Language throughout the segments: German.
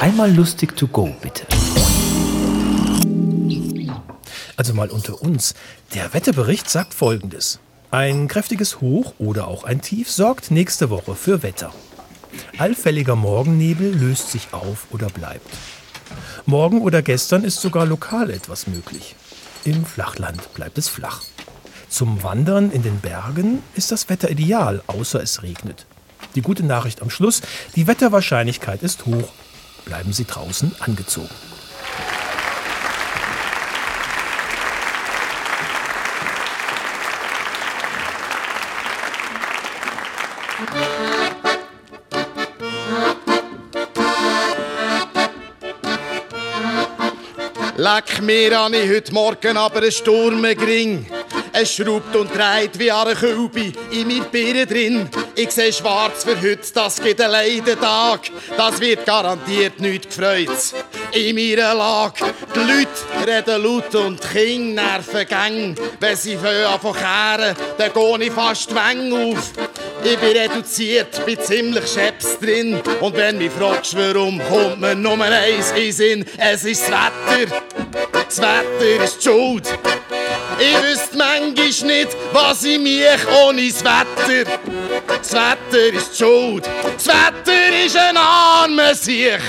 Einmal lustig to go, bitte. Also mal unter uns. Der Wetterbericht sagt folgendes. Ein kräftiges Hoch oder auch ein Tief sorgt nächste Woche für Wetter. Allfälliger Morgennebel löst sich auf oder bleibt. Morgen oder gestern ist sogar lokal etwas möglich. Im Flachland bleibt es flach. Zum Wandern in den Bergen ist das Wetter ideal, außer es regnet. Die gute Nachricht am Schluss, die Wetterwahrscheinlichkeit ist hoch. Bleiben Sie draußen angezogen. Leck mir an ich heute Morgen aber einen Sturm gering. Es schraubt und dreht wie eine Kübe in mir Birne drin. Ich seh schwarz für heute, das geht ein Leidentag. Das wird garantiert nicht gefreut. In meiner Lage. Die Leute reden laut und die Kinder nerven gang. Wenn sie von kehren, dann geh ich fast die Wänge auf. Ich bin reduziert, bin ziemlich scheps drin. Und wenn mich fragst, warum, kommt mir nur eins in Sinn. Es ist das Wetter. Das Wetter ist die Schuld. Ich wüsste manchmal nicht, was ich mich ohne das Wetter. Das Wetter ist die Schuld. Das Wetter ist ein armer Sieg.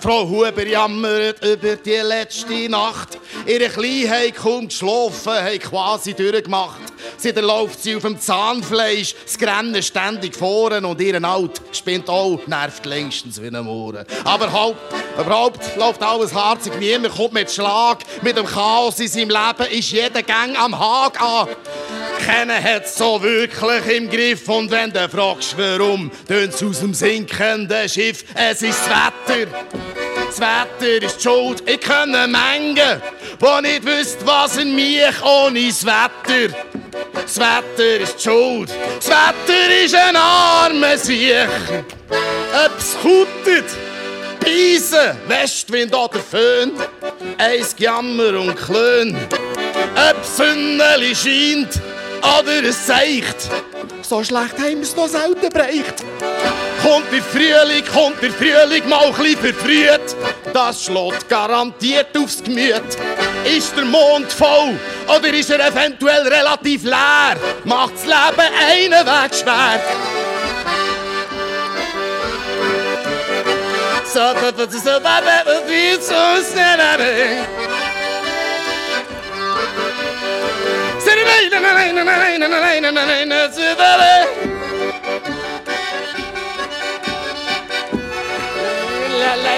Frau Huber jammert über die letzte Nacht. Ihre Kleinheit kaum geschlafen, hat quasi durchgemacht. Seitdem läuft sie auf dem Zahnfleisch, das Grennen ständig vorn und ihren Alt spinnt auch, nervt längstens wie ein Mohren. Aber halt, überhaupt läuft alles harzig, niemand kommt mit Schlag. Mit dem Chaos in seinem Leben ist jeder Gang am Haag an. Keiner hat so wirklich im Griff und wenn du fragst, warum, tönt's aus dem sinkenden Schiff, es ist das Wetter. Das Wetter ist die Schuld, ich kann Mengen, wo nicht wüsst, was in mich ohne das Wetter. Das Wetter ist Schuld, das Wetter ist ein armer Sieg. Ob's kutet, Beisen, Westwind oder Föhn, eins Jammer und Klön. Ob Sünneli scheint oder es zeigt, so schlecht haben es noch selten bereicht. Kommt der Frühling, kommt der Frühling mal ein bisschen verfrüht, das schlägt garantiert aufs Gemüt. Ist der Mond voll oder ist er eventuell relativ leer? Macht das Leben einen Weg schwer. So, so, so, so,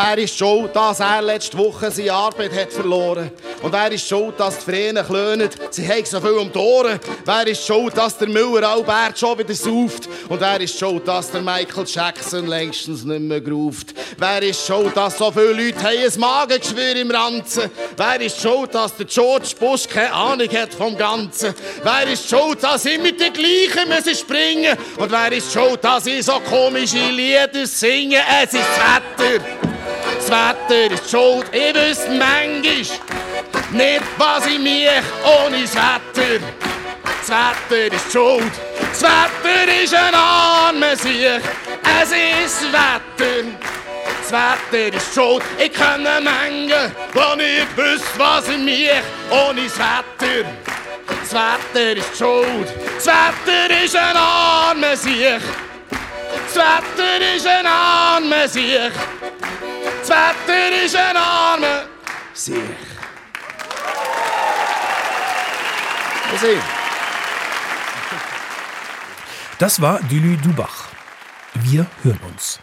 Wer ist schuld, dass er letzte Woche seine Arbeit hat verloren? Und wer ist schuld, dass die Vränen klönen? Sie haben so viel um die Ohren. Wer ist schuld, dass der Müller Albert schon wieder sauft? Und wer ist schuld, dass der Michael Jackson längstens nicht mehr ruft? Wer ist schuld, dass so viele Leute haben ein Magengeschwür im Ranzen? Wer ist schuld, dass der George Bush keine Ahnung hat vom Ganzen? Wer ist schuld, dass immer die gleichen müssen springen? Und wer ist schuld, dass ich so komische Lieder singe? Es ist das Wetter das Wetter ist schuld. Ich wüsste manchmal nicht, was ich mich ohne das Wetter. Das Wetter ist schuld. Das Wetter ist ein armer Sieg. Es ist Wetter. Das Wetter ist schuld. Ich kann Menge, wo nicht wüsste, was ich mich ohne das Wetter. Das Wetter ist schuld. Das Wetter ist ein armer Sieg. Das Wetter ist ein armer Sieg. Das Wetter ist ein armer Sieg. Das war Dülü Dubach. Wir hören uns.